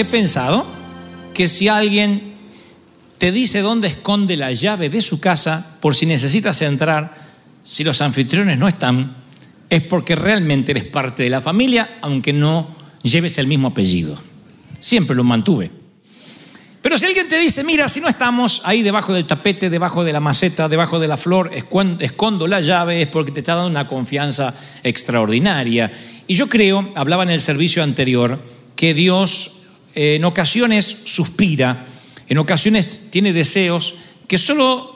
he pensado que si alguien te dice dónde esconde la llave de su casa por si necesitas entrar, si los anfitriones no están, es porque realmente eres parte de la familia, aunque no lleves el mismo apellido. Siempre lo mantuve. Pero si alguien te dice, mira, si no estamos ahí debajo del tapete, debajo de la maceta, debajo de la flor, escon- escondo la llave, es porque te está dando una confianza extraordinaria. Y yo creo, hablaba en el servicio anterior, que Dios en ocasiones suspira, en ocasiones tiene deseos que solo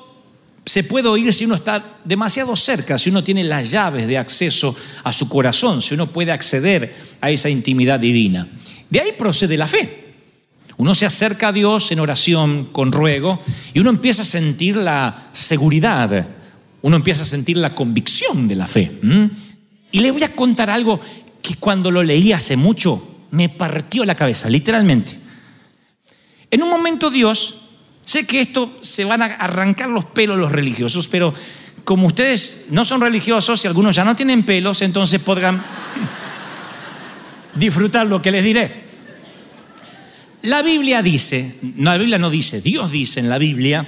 se puede oír si uno está demasiado cerca, si uno tiene las llaves de acceso a su corazón, si uno puede acceder a esa intimidad divina. De ahí procede la fe. Uno se acerca a Dios en oración, con ruego, y uno empieza a sentir la seguridad, uno empieza a sentir la convicción de la fe. Y le voy a contar algo que cuando lo leí hace mucho me partió la cabeza, literalmente. En un momento Dios, sé que esto se van a arrancar los pelos los religiosos, pero como ustedes no son religiosos y algunos ya no tienen pelos, entonces podrán disfrutar lo que les diré. La Biblia dice, no, la Biblia no dice, Dios dice en la Biblia,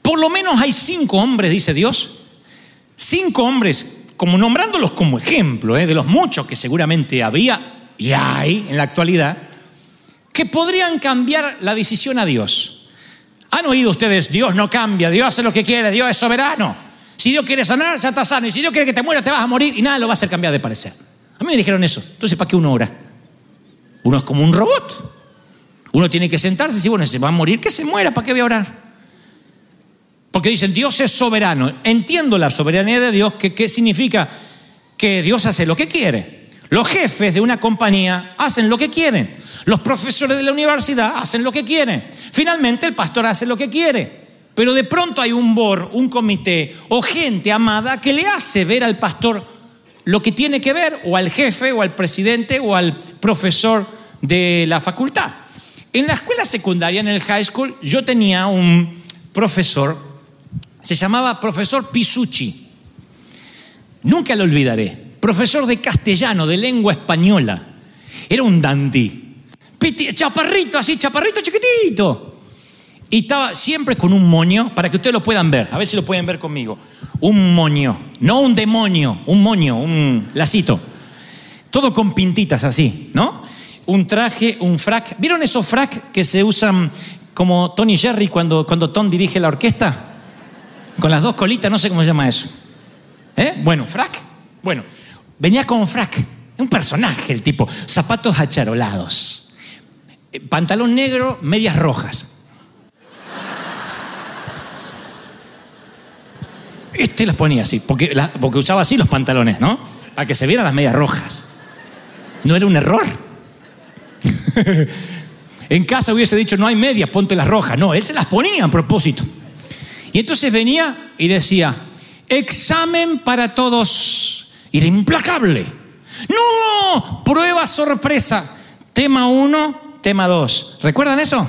por lo menos hay cinco hombres, dice Dios, cinco hombres, como nombrándolos como ejemplo, ¿eh? de los muchos que seguramente había y hay en la actualidad, que podrían cambiar la decisión a Dios. ¿Han oído ustedes, Dios no cambia, Dios hace lo que quiere, Dios es soberano? Si Dios quiere sanar, ya está sano, y si Dios quiere que te muera, te vas a morir, y nada lo va a hacer cambiar de parecer. A mí me dijeron eso, entonces ¿para qué uno ora? Uno es como un robot. Uno tiene que sentarse y decir, bueno, se va a morir, que se muera, ¿para qué voy a orar? Porque dicen, Dios es soberano. Entiendo la soberanía de Dios, que ¿qué significa? Que Dios hace lo que quiere. Los jefes de una compañía hacen lo que quieren. Los profesores de la universidad hacen lo que quieren. Finalmente el pastor hace lo que quiere. Pero de pronto hay un board, un comité o gente amada que le hace ver al pastor lo que tiene que ver, o al jefe, o al presidente, o al profesor de la facultad. En la escuela secundaria, en el high school, yo tenía un profesor, se llamaba profesor Pisucci. Nunca lo olvidaré. Profesor de castellano, de lengua española. Era un dandy. Chaparrito, así, chaparrito chiquitito. Y estaba siempre con un moño, para que ustedes lo puedan ver, a ver si lo pueden ver conmigo. Un moño, no un demonio, un moño, un lacito. Todo con pintitas así, ¿no? Un traje, un frac. ¿Vieron esos frac que se usan como Tony Jerry cuando, cuando Tom dirige la orquesta? Con las dos colitas, no sé cómo se llama eso. ¿Eh? Bueno, frac. Bueno, venía con frac. Un personaje el tipo. Zapatos acharolados. Eh, Pantalón negro, medias rojas. Este las ponía así, porque, porque usaba así los pantalones, ¿no? Para que se vieran las medias rojas. No era un error. en casa hubiese dicho, no hay medias, ponte las rojas. No, él se las ponía a propósito. Y entonces venía y decía, examen para todos. Y era implacable. No, prueba sorpresa. Tema 1, tema 2. ¿Recuerdan eso?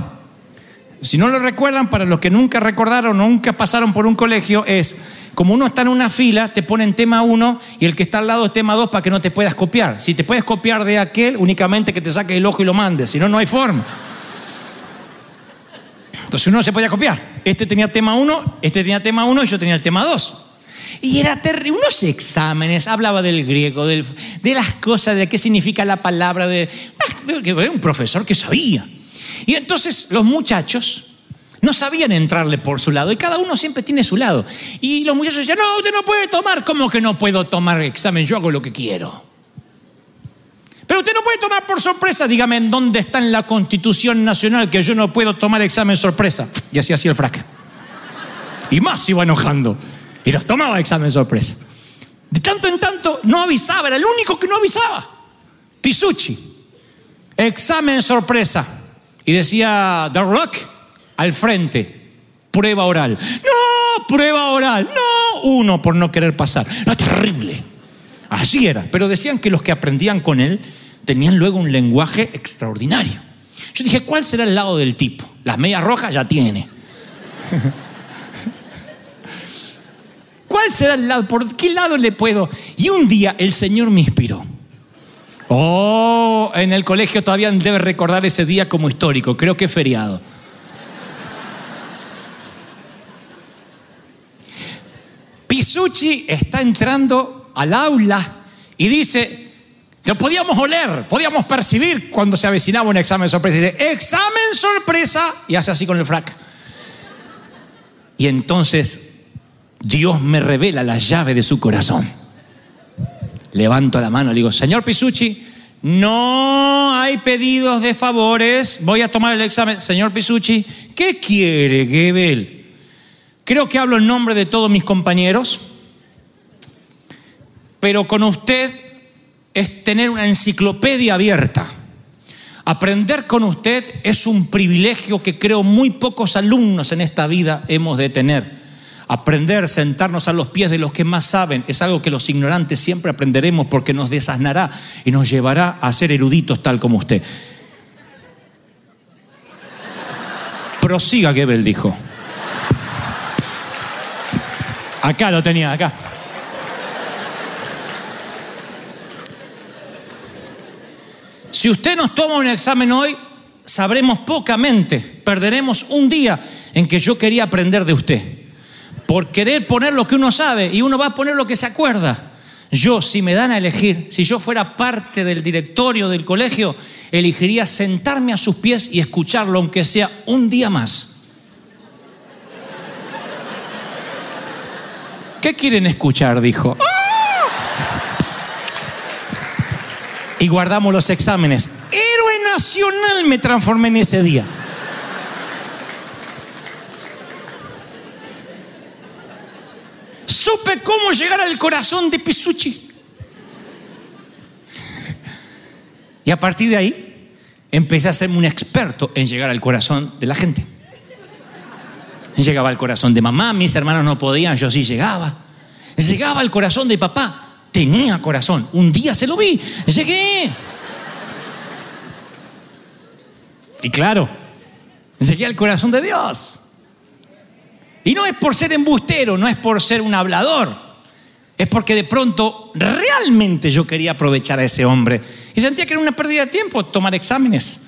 Si no lo recuerdan, para los que nunca recordaron, nunca pasaron por un colegio, es como uno está en una fila, te ponen tema 1 y el que está al lado tema 2 para que no te puedas copiar. Si te puedes copiar de aquel, únicamente que te saques el ojo y lo mandes, si no, no hay forma. Entonces uno no se podía copiar. Este tenía tema 1, este tenía tema 1 y yo tenía el tema 2. Y era terrible. Unos exámenes, hablaba del griego, de las cosas, de qué significa la palabra, de ah, un profesor que sabía. Y entonces los muchachos no sabían entrarle por su lado y cada uno siempre tiene su lado. Y los muchachos decían, no, usted no puede tomar. ¿Cómo que no puedo tomar examen? Yo hago lo que quiero. Pero usted no puede tomar por sorpresa. Dígame en dónde está en la Constitución Nacional que yo no puedo tomar examen sorpresa. Y así hacía el frac. Y más iba enojando. Y los tomaba examen sorpresa. De tanto en tanto no avisaba, era el único que no avisaba. Pisucci. Examen sorpresa. Y decía The Rock al frente. Prueba oral. No, prueba oral. No, uno por no querer pasar. No, terrible. Así era. Pero decían que los que aprendían con él tenían luego un lenguaje extraordinario. Yo dije, ¿cuál será el lado del tipo? Las medias rojas ya tiene. ¿Cuál será el lado? ¿Por qué lado le puedo? Y un día el Señor me inspiró. Oh, en el colegio todavía debe recordar ese día como histórico. Creo que es feriado. Pisucci está entrando al aula y dice, lo podíamos oler, podíamos percibir cuando se avecinaba un examen sorpresa. Y dice, examen sorpresa, y hace así con el frac. Y entonces Dios me revela la llave de su corazón. Levanto la mano le digo, señor Pisucci, no hay pedidos de favores, voy a tomar el examen. Señor Pisucci, ¿qué quiere, Gebel? Creo que hablo en nombre de todos mis compañeros, pero con usted es tener una enciclopedia abierta. Aprender con usted es un privilegio que creo muy pocos alumnos en esta vida hemos de tener. Aprender, sentarnos a los pies de los que más saben, es algo que los ignorantes siempre aprenderemos porque nos desasnará y nos llevará a ser eruditos tal como usted. Prosiga, Gebel dijo. Acá lo tenía, acá. Si usted nos toma un examen hoy, sabremos pocamente, perderemos un día en que yo quería aprender de usted. Por querer poner lo que uno sabe y uno va a poner lo que se acuerda. Yo, si me dan a elegir, si yo fuera parte del directorio del colegio, elegiría sentarme a sus pies y escucharlo, aunque sea un día más. ¿Qué quieren escuchar? Dijo. Y guardamos los exámenes. Héroe nacional me transformé en ese día. Supe cómo llegar al corazón de Pisucci. Y a partir de ahí empecé a serme un experto en llegar al corazón de la gente. Llegaba al corazón de mamá, mis hermanos no podían, yo sí llegaba. Llegaba al corazón de papá, tenía corazón. Un día se lo vi, llegué. Y claro, llegué al corazón de Dios. Y no es por ser embustero, no es por ser un hablador. Es porque de pronto realmente yo quería aprovechar a ese hombre. Y sentía que era una pérdida de tiempo tomar exámenes.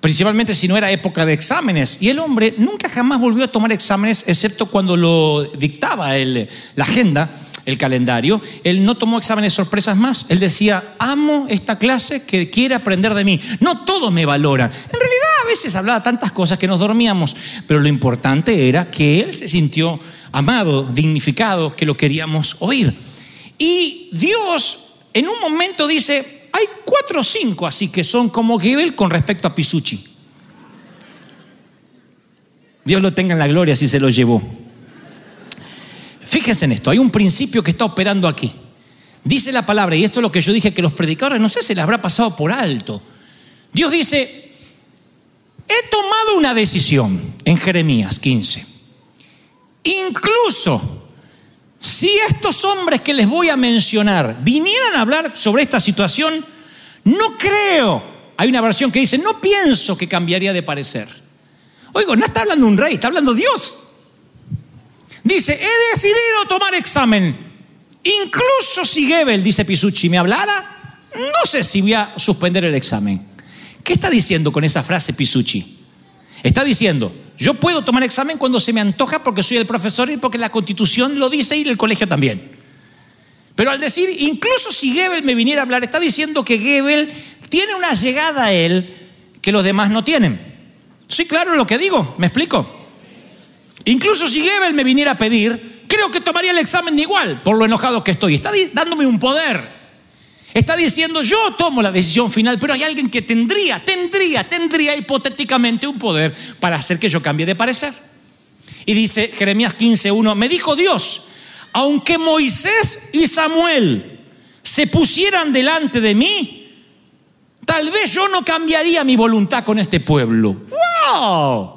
Principalmente si no era época de exámenes. Y el hombre nunca jamás volvió a tomar exámenes, excepto cuando lo dictaba el- la agenda, el calendario. Él no tomó exámenes sorpresas más. Él decía, amo esta clase que quiere aprender de mí. No todos me valoran. En realidad a veces hablaba tantas cosas que nos dormíamos. Pero lo importante era que él se sintió amado, dignificado, que lo queríamos oír. Y Dios en un momento dice, hay cuatro o cinco así que son como Gebel con respecto a Pisucci. Dios lo tenga en la gloria si se lo llevó. Fíjense en esto, hay un principio que está operando aquí. Dice la palabra, y esto es lo que yo dije que los predicadores, no sé, se les habrá pasado por alto. Dios dice, he tomado una decisión en Jeremías 15. Incluso si estos hombres que les voy a mencionar vinieran a hablar sobre esta situación, no creo. Hay una versión que dice, no pienso que cambiaría de parecer. Oigo, no está hablando un rey, está hablando Dios. Dice, he decidido tomar examen. Incluso si Gebel, dice Pisucci, me hablara, no sé si voy a suspender el examen. ¿Qué está diciendo con esa frase Pisucci? Está diciendo, Yo puedo tomar examen cuando se me antoja porque soy el profesor y porque la constitución lo dice y el colegio también. Pero al decir, incluso si Gebel me viniera a hablar, está diciendo que Gebel tiene una llegada a él que los demás no tienen. Sí, claro lo que digo, ¿me explico? Incluso si Gebel me viniera a pedir, creo que tomaría el examen igual, por lo enojado que estoy. Está dándome un poder. Está diciendo, yo tomo la decisión final, pero hay alguien que tendría, tendría, tendría hipotéticamente un poder para hacer que yo cambie de parecer. Y dice Jeremías 15.1, me dijo Dios, aunque Moisés y Samuel se pusieran delante de mí, tal vez yo no cambiaría mi voluntad con este pueblo. ¡Wow!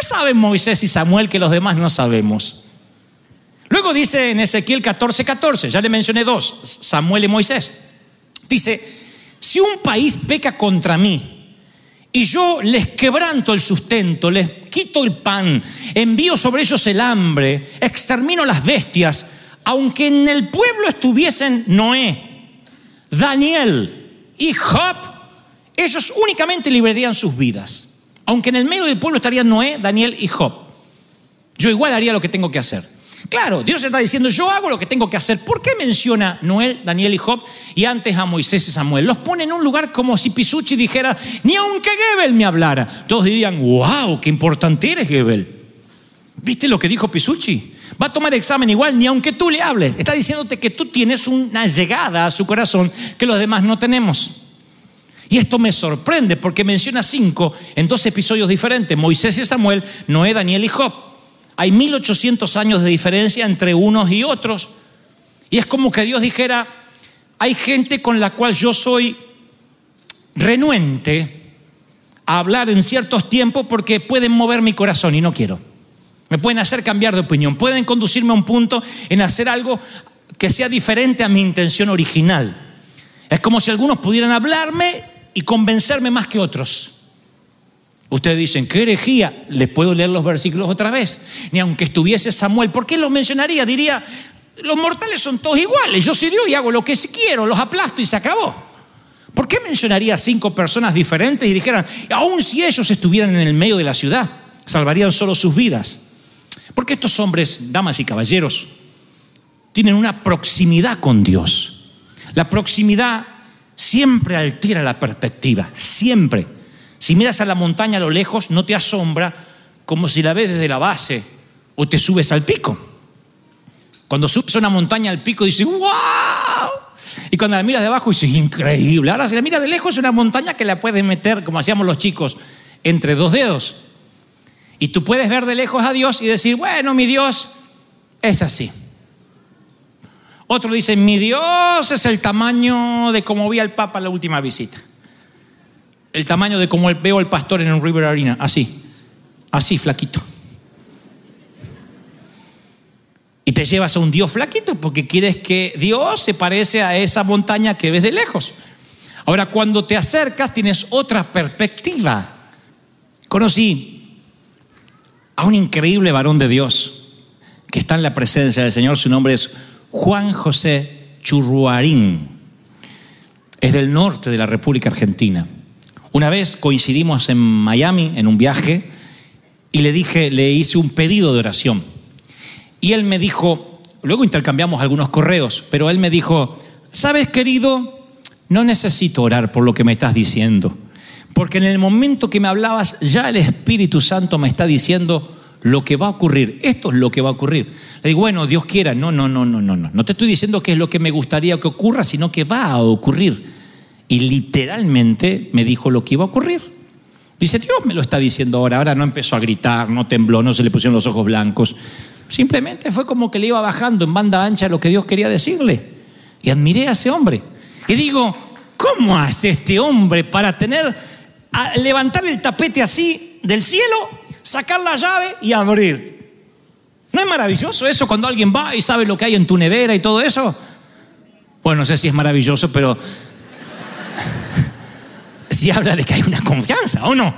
¿Qué, saben Moisés y Samuel que los demás no sabemos? Luego dice en Ezequiel 14:14, 14, ya le mencioné dos, Samuel y Moisés. Dice, si un país peca contra mí y yo les quebranto el sustento, les quito el pan, envío sobre ellos el hambre, extermino las bestias, aunque en el pueblo estuviesen Noé, Daniel y Job, ellos únicamente librarían sus vidas. Aunque en el medio del pueblo estarían Noé, Daniel y Job. Yo igual haría lo que tengo que hacer. Claro, Dios está diciendo, yo hago lo que tengo que hacer. ¿Por qué menciona Noé, Daniel y Job y antes a Moisés y Samuel? Los pone en un lugar como si Pisucci dijera, ni aunque Gebel me hablara. Todos dirían, wow, qué importante eres Gebel. ¿Viste lo que dijo Pisucci? Va a tomar examen igual, ni aunque tú le hables. Está diciéndote que tú tienes una llegada a su corazón que los demás no tenemos. Y esto me sorprende porque menciona cinco en dos episodios diferentes, Moisés y Samuel, Noé, Daniel y Job. Hay 1800 años de diferencia entre unos y otros. Y es como que Dios dijera, hay gente con la cual yo soy renuente a hablar en ciertos tiempos porque pueden mover mi corazón y no quiero. Me pueden hacer cambiar de opinión, pueden conducirme a un punto en hacer algo que sea diferente a mi intención original. Es como si algunos pudieran hablarme y convencerme más que otros. Ustedes dicen, ¿qué herejía? Les puedo leer los versículos otra vez. Ni aunque estuviese Samuel, ¿por qué los mencionaría? Diría, los mortales son todos iguales, yo soy Dios y hago lo que quiero, los aplasto y se acabó. ¿Por qué mencionaría cinco personas diferentes y dijeran, aun si ellos estuvieran en el medio de la ciudad, salvarían solo sus vidas? Porque estos hombres, damas y caballeros, tienen una proximidad con Dios. La proximidad siempre altera la perspectiva, siempre. Si miras a la montaña a lo lejos, no te asombra como si la ves desde la base o te subes al pico. Cuando subes a una montaña al pico dices, ¡wow! Y cuando la miras de abajo dices, increíble. Ahora si la miras de lejos es una montaña que la puedes meter, como hacíamos los chicos, entre dos dedos. Y tú puedes ver de lejos a Dios y decir, bueno, mi Dios es así. Otro dice, mi Dios es el tamaño de como vi al Papa la última visita el tamaño de como veo al pastor en un River Arena, así, así flaquito. Y te llevas a un Dios flaquito porque quieres que Dios se parece a esa montaña que ves de lejos. Ahora, cuando te acercas tienes otra perspectiva. Conocí a un increíble varón de Dios que está en la presencia del Señor. Su nombre es Juan José Churruarín. Es del norte de la República Argentina. Una vez coincidimos en Miami en un viaje y le dije, le hice un pedido de oración. Y él me dijo, luego intercambiamos algunos correos, pero él me dijo, sabes querido, no necesito orar por lo que me estás diciendo, porque en el momento que me hablabas ya el Espíritu Santo me está diciendo lo que va a ocurrir. Esto es lo que va a ocurrir. Le digo, bueno, Dios quiera. No, no, no, no, no, no. No te estoy diciendo que es lo que me gustaría que ocurra, sino que va a ocurrir y literalmente me dijo lo que iba a ocurrir. Dice, Dios me lo está diciendo ahora. Ahora no empezó a gritar, no tembló, no se le pusieron los ojos blancos. Simplemente fue como que le iba bajando en banda ancha lo que Dios quería decirle. Y admiré a ese hombre. Y digo, ¿cómo hace este hombre para tener, levantar el tapete así del cielo, sacar la llave y abrir? ¿No es maravilloso eso cuando alguien va y sabe lo que hay en tu nevera y todo eso? Bueno, no sé si es maravilloso, pero si habla de que hay una confianza, ¿o no?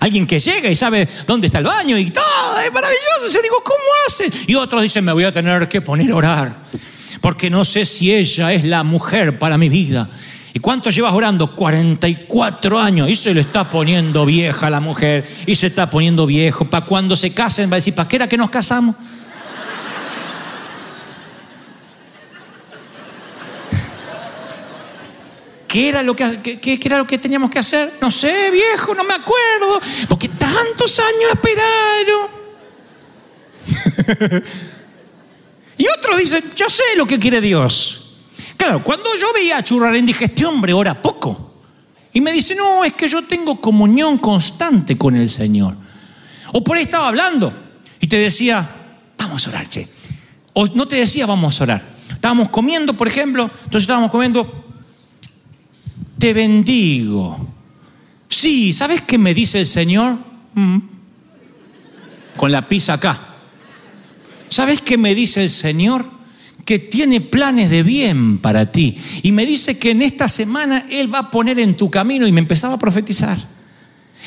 Alguien que llega y sabe dónde está el baño y todo, es maravilloso. Yo digo, ¿cómo hace? Y otros dicen, me voy a tener que poner a orar, porque no sé si ella es la mujer para mi vida. ¿Y cuánto llevas orando? 44 años. Y se le está poniendo vieja la mujer. Y se está poniendo viejo. Para cuando se casen va a decir, ¿para qué era que nos casamos? ¿Qué era, lo que, qué era lo que teníamos que hacer? No sé, viejo, no me acuerdo. Porque tantos años esperaron. y otros dicen, yo sé lo que quiere Dios. Cuando yo veía a Churrarén dije, este hombre ora poco. Y me dice, no, es que yo tengo comunión constante con el Señor. O por ahí estaba hablando y te decía, vamos a orar, che. O no te decía, vamos a orar. Estábamos comiendo, por ejemplo, entonces estábamos comiendo, te bendigo. Sí, ¿sabes qué me dice el Señor? Mm. Con la pizza acá. ¿Sabes qué me dice el Señor? Que tiene planes de bien para ti. Y me dice que en esta semana Él va a poner en tu camino y me empezaba a profetizar.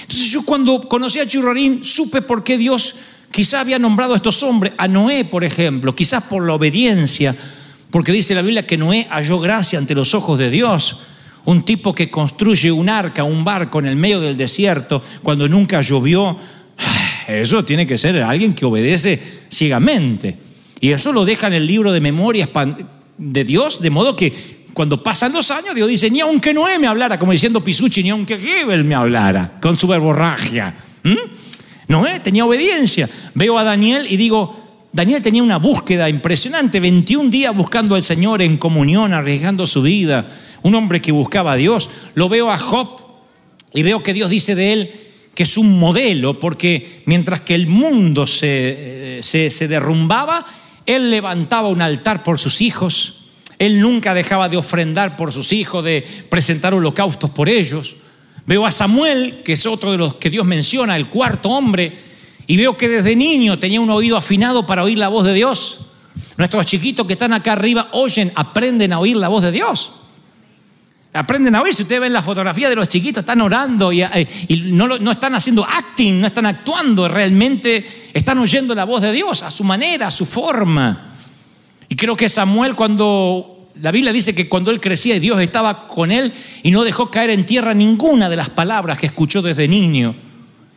Entonces yo cuando conocí a Churrarín supe por qué Dios quizá había nombrado a estos hombres, a Noé por ejemplo, quizás por la obediencia, porque dice la Biblia que Noé halló gracia ante los ojos de Dios. Un tipo que construye un arca, un barco en el medio del desierto cuando nunca llovió. Eso tiene que ser alguien que obedece ciegamente. Y eso lo deja en el libro de memorias de Dios, de modo que cuando pasan los años, Dios dice, ni aunque Noé me hablara, como diciendo Pisucci, ni aunque Gebel me hablara, con su verborragia. Noé tenía obediencia. Veo a Daniel y digo, Daniel tenía una búsqueda impresionante, 21 días buscando al Señor en comunión, arriesgando su vida. Un hombre que buscaba a Dios. Lo veo a Job y veo que Dios dice de él que es un modelo, porque mientras que el mundo se, eh, se, se derrumbaba, él levantaba un altar por sus hijos, él nunca dejaba de ofrendar por sus hijos, de presentar holocaustos por ellos. Veo a Samuel, que es otro de los que Dios menciona, el cuarto hombre, y veo que desde niño tenía un oído afinado para oír la voz de Dios. Nuestros chiquitos que están acá arriba oyen, aprenden a oír la voz de Dios. Aprenden a oír. Si ustedes ven la fotografía de los chiquitos, están orando y, eh, no, no están haciendo acting, no están actuando, realmente están oyendo la voz de Dios a su manera, a su forma. Y creo que Samuel cuando la Biblia dice que cuando él crecía Dios estaba con él y no dejó caer en tierra ninguna de las palabras que escuchó desde niño.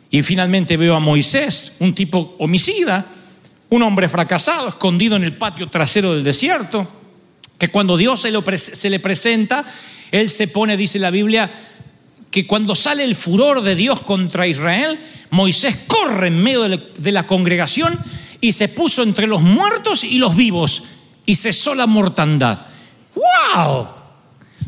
Y finalmente veo a Moisés, un tipo homicida, un hombre fracasado, escondido en el patio trasero del desierto, que cuando Dios se, se le presenta, él se pone, dice la Biblia, que cuando sale el furor de Dios contra Israel, Moisés corre en medio de la, congregación y se puso entre los muertos y los vivos y cesó la mortandad. ¡Wow!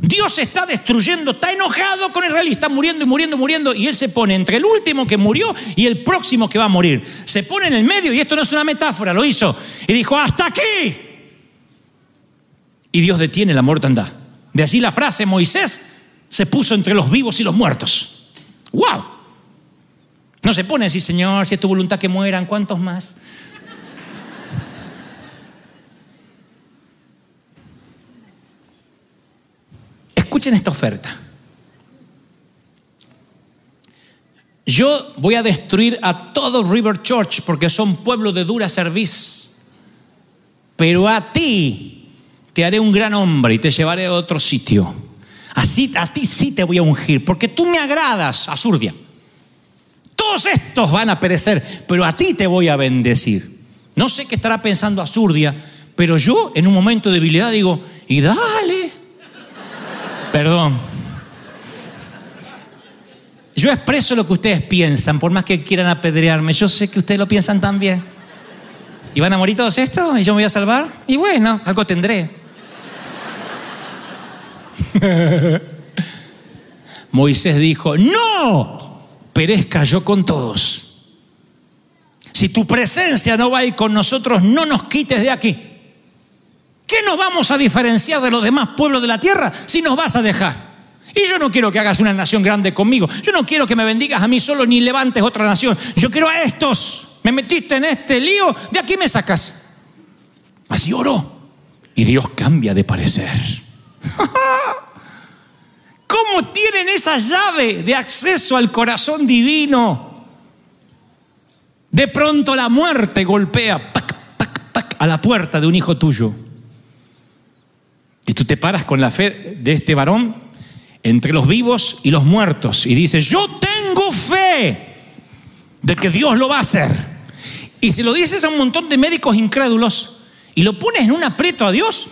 Dios está destruyendo, está enojado con Israel y está muriendo y muriendo y muriendo. Y él se pone entre el último que murió y el próximo que va a morir. Se pone en el medio y esto no es una metáfora, lo hizo. Y dijo, hasta aquí. Y Dios detiene la mortandad. De allí la frase, Moisés se puso entre los vivos y los muertos. ¡Wow! No se pone así, Señor, si es tu voluntad que mueran, ¿cuántos más? Escuchen esta oferta. Yo voy a destruir a todo River Church porque son pueblo de dura serviz. Pero a ti te haré un gran hombre y te llevaré a otro sitio. Así a ti sí te voy a ungir porque tú me agradas, Azurdia. Todos estos van a perecer, pero a ti te voy a bendecir. No sé qué estará pensando Azurdia, pero yo en un momento de debilidad digo, y dale. Perdón. Yo expreso lo que ustedes piensan, por más que quieran apedrearme. Yo sé que ustedes lo piensan también. ¿Y van a morir todos estos? ¿Y yo me voy a salvar? Y bueno, algo tendré. Moisés dijo, no, perezca yo con todos. Si tu presencia no va a ir con nosotros, no nos quites de aquí. ¿Qué nos vamos a diferenciar de los demás pueblos de la tierra si nos vas a dejar? Y yo no quiero que hagas una nación grande conmigo. Yo no quiero que me bendigas a mí solo ni levantes otra nación. Yo quiero a estos. Me metiste en este lío, de aquí me sacas. Así oró. Y Dios cambia de parecer. ¿Cómo tienen esa llave de acceso al corazón divino? De pronto la muerte golpea pac, pac, pac, a la puerta de un hijo tuyo. Y tú te paras con la fe de este varón entre los vivos y los muertos. Y dice, yo tengo fe de que Dios lo va a hacer. Y si lo dices a un montón de médicos incrédulos y lo pones en un aprieto a Dios,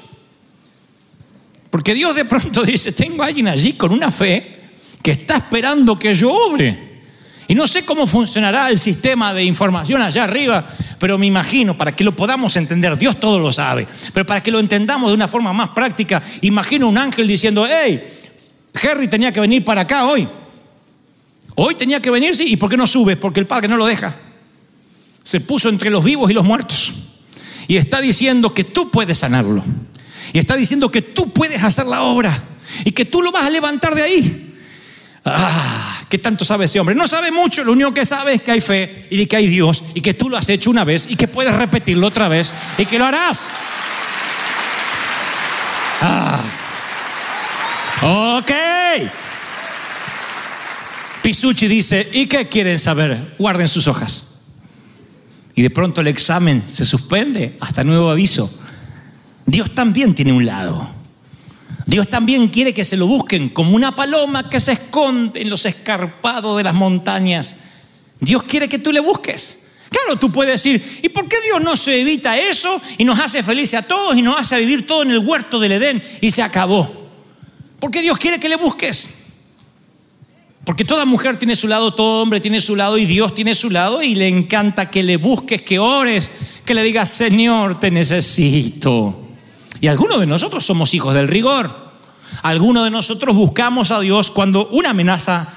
porque Dios de pronto dice, tengo alguien allí con una fe que está esperando que yo obre. Y no sé cómo funcionará el sistema de información allá arriba, pero me imagino, para que lo podamos entender, Dios todo lo sabe, pero para que lo entendamos de una forma más práctica, imagino un ángel diciendo, hey, Harry tenía que venir para acá hoy. Hoy tenía que venir, sí, ¿y por qué no subes? Porque el Padre no lo deja. Se puso entre los vivos y los muertos. Y está diciendo que tú puedes sanarlo. Y está diciendo que tú puedes hacer la obra. Y que tú lo vas a levantar de ahí. Ah, ¿qué tanto sabe ese hombre? No sabe mucho, lo único que sabe es que hay fe y que hay Dios y que tú lo has hecho una vez y que puedes repetirlo otra vez y que lo harás. Ah. Ok. Pisucci dice, ¿y qué quieren saber? Guarden sus hojas. Y de pronto el examen se suspende hasta nuevo aviso. Dios también tiene un lado. Dios también quiere que se lo busquen como una paloma que se esconde en los escarpados de las montañas. Dios quiere que tú le busques. Claro, tú puedes decir, ¿y por qué Dios no se evita eso y nos hace felices a todos y nos hace vivir todo en el huerto del Edén y se acabó? Porque Dios quiere que le busques. Porque toda mujer tiene su lado, todo hombre tiene su lado y Dios tiene su lado y le encanta que le busques, que ores, que le digas, Señor, te necesito. Y algunos de nosotros somos hijos del rigor. Algunos de nosotros buscamos a Dios cuando una amenaza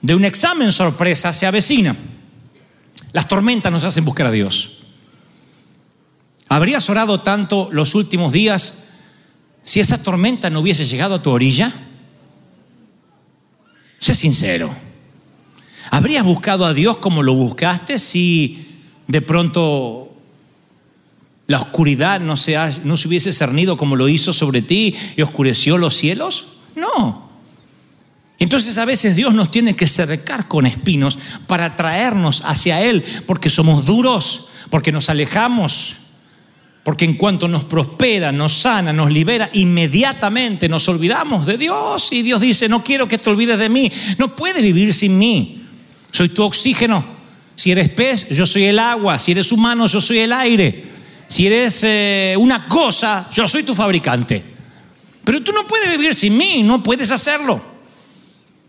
de un examen sorpresa se avecina. Las tormentas nos hacen buscar a Dios. ¿Habrías orado tanto los últimos días si esa tormenta no hubiese llegado a tu orilla? Sé sincero. ¿Habrías buscado a Dios como lo buscaste si de pronto la oscuridad no se, no se hubiese cernido como lo hizo sobre ti y oscureció los cielos? No. Entonces a veces Dios nos tiene que cercar con espinos para traernos hacia Él, porque somos duros, porque nos alejamos, porque en cuanto nos prospera, nos sana, nos libera, inmediatamente nos olvidamos de Dios y Dios dice, no quiero que te olvides de mí, no puedes vivir sin mí, soy tu oxígeno, si eres pez, yo soy el agua, si eres humano, yo soy el aire. Si eres eh, una cosa, yo soy tu fabricante. Pero tú no puedes vivir sin mí, no puedes hacerlo.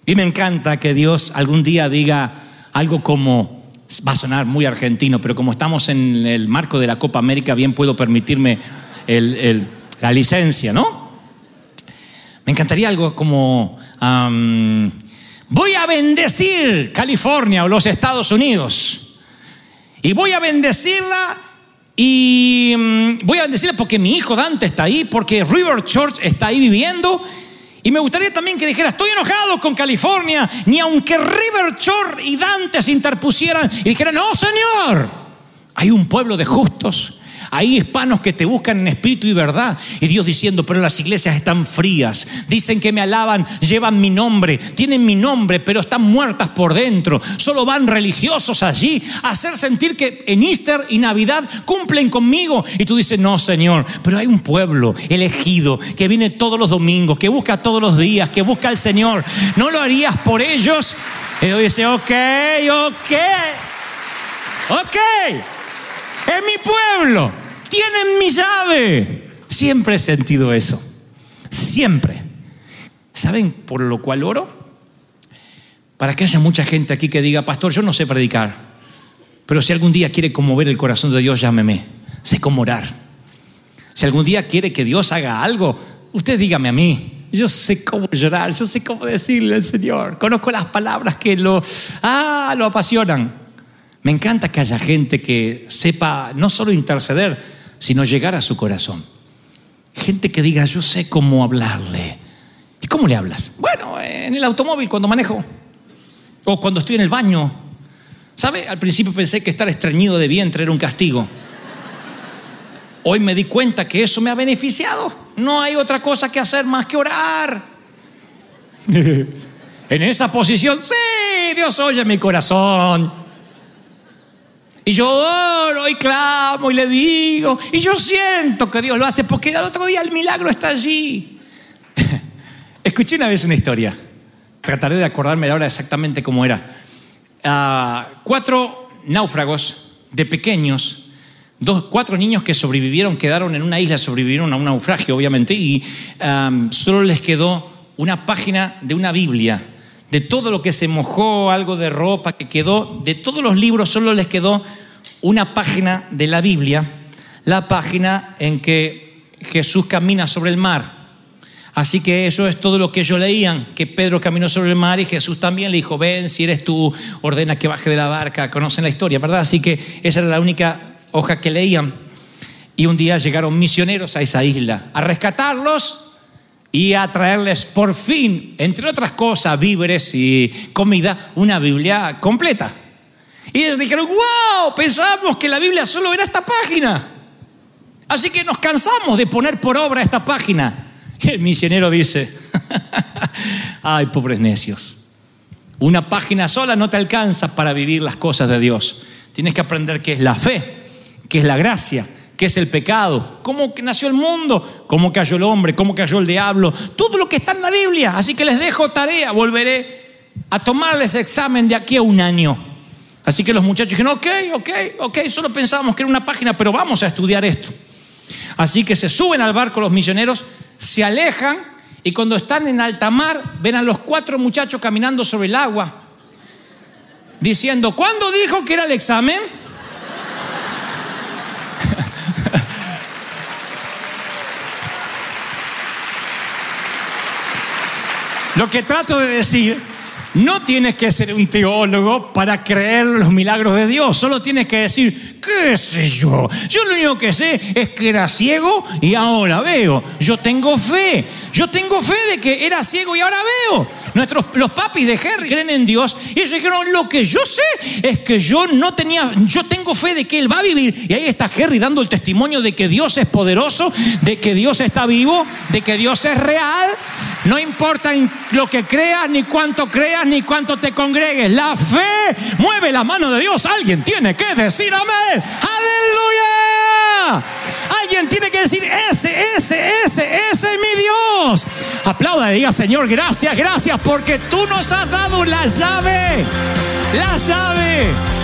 Y me encanta que Dios algún día diga algo como, va a sonar muy argentino, pero como estamos en el marco de la Copa América, bien puedo permitirme el- el- la licencia, ¿no? Me encantaría algo como, voy a bendecir California o los Estados Unidos. Y voy a bendecirla y mm, voy a bendecirla porque mi hijo Dante está ahí, porque River Church está ahí viviendo. Y me gustaría también que dijera, estoy enojado con California, ni aunque River Church y Dante se interpusieran y dijeran, no, Señor, hay un pueblo de justos. Hay hispanos que te buscan en espíritu y verdad. Y Dios diciendo, pero las iglesias están frías. Dicen que me alaban, llevan mi nombre, tienen mi nombre, pero están muertas por dentro. Solo van religiosos allí a hacer sentir que en Easter y Navidad cumplen conmigo. Y tú dices, no, Señor, pero hay un pueblo elegido que viene todos los domingos, que busca todos los días, que busca al Señor. ¿No lo harías por ellos? Y Dios dice, ok, ok, ok. Es mi pueblo. Tienen mi llave. Siempre he sentido eso. Siempre. ¿Saben por lo cual oro? Para que haya mucha gente aquí que diga, pastor, yo no sé predicar. Pero si algún día quiere conmover el corazón de Dios, llámeme. Sé cómo orar. Si algún día quiere que Dios haga algo, usted dígame a mí. Yo sé cómo llorar, yo sé cómo decirle al Señor. Conozco las palabras que lo, ah, lo apasionan. Me encanta que haya gente que sepa no solo interceder, sino llegar a su corazón. Gente que diga, yo sé cómo hablarle. ¿Y cómo le hablas? Bueno, en el automóvil cuando manejo. O cuando estoy en el baño. ¿Sabe? Al principio pensé que estar estreñido de vientre era un castigo. Hoy me di cuenta que eso me ha beneficiado. No hay otra cosa que hacer más que orar. en esa posición, sí, Dios oye mi corazón. Y yo oro y clamo y le digo. Y yo siento que Dios lo hace porque al otro día el milagro está allí. Escuché una vez una historia. trataré de acordarme ahora exactamente cómo era. Ah, cuatro náufragos de pequeños, dos, cuatro niños que sobrevivieron, quedaron en una isla, sobrevivieron a un naufragio, obviamente, y am, solo les quedó una página de una Biblia. De todo lo que se mojó, algo de ropa que quedó, de todos los libros solo les quedó una página de la Biblia, la página en que Jesús camina sobre el mar. Así que eso es todo lo que ellos leían, que Pedro caminó sobre el mar y Jesús también le dijo, ven, si eres tú, ordena que baje de la barca, conocen la historia, ¿verdad? Así que esa era la única hoja que leían. Y un día llegaron misioneros a esa isla a rescatarlos y a traerles por fin, entre otras cosas, víveres y comida, una Biblia completa. Y ellos dijeron, wow, pensábamos que la Biblia solo era esta página. Así que nos cansamos de poner por obra esta página. El misionero dice, ay, pobres necios, una página sola no te alcanza para vivir las cosas de Dios. Tienes que aprender qué es la fe, qué es la gracia, qué es el pecado, cómo nació el mundo, cómo cayó el hombre, cómo cayó el diablo, todo lo que está en la Biblia. Así que les dejo tarea, volveré a tomarles examen de aquí a un año. Así que los muchachos dijeron, ok, ok, ok, solo pensábamos que era una página, pero vamos a estudiar esto. Así que se suben al barco los misioneros, se alejan y cuando están en alta mar ven a los cuatro muchachos caminando sobre el agua, diciendo, ¿cuándo dijo que era el examen? Lo que trato de decir, no tienes que ser un teólogo para creer los milagros de Dios, solo tienes que decir, ¿qué sé yo? Yo lo único que sé es que era ciego y ahora veo. Yo tengo fe, yo tengo fe de que era ciego y ahora veo. Nuestros, los papis de Harry creen en Dios y ellos dijeron, lo que yo sé es que yo no tenía, yo tengo fe de que Él va a vivir. Y ahí está Harry dando el testimonio de que Dios es poderoso, de que Dios está vivo, de que Dios es real. No importa lo que creas, ni cuánto creas, ni cuánto te congregues. La fe mueve la mano de Dios. Alguien tiene que decir amén. Aleluya. Alguien tiene que decir, ese, ese, ese, ese es mi Dios. Aplauda y diga, Señor, gracias, gracias, porque tú nos has dado la llave. La llave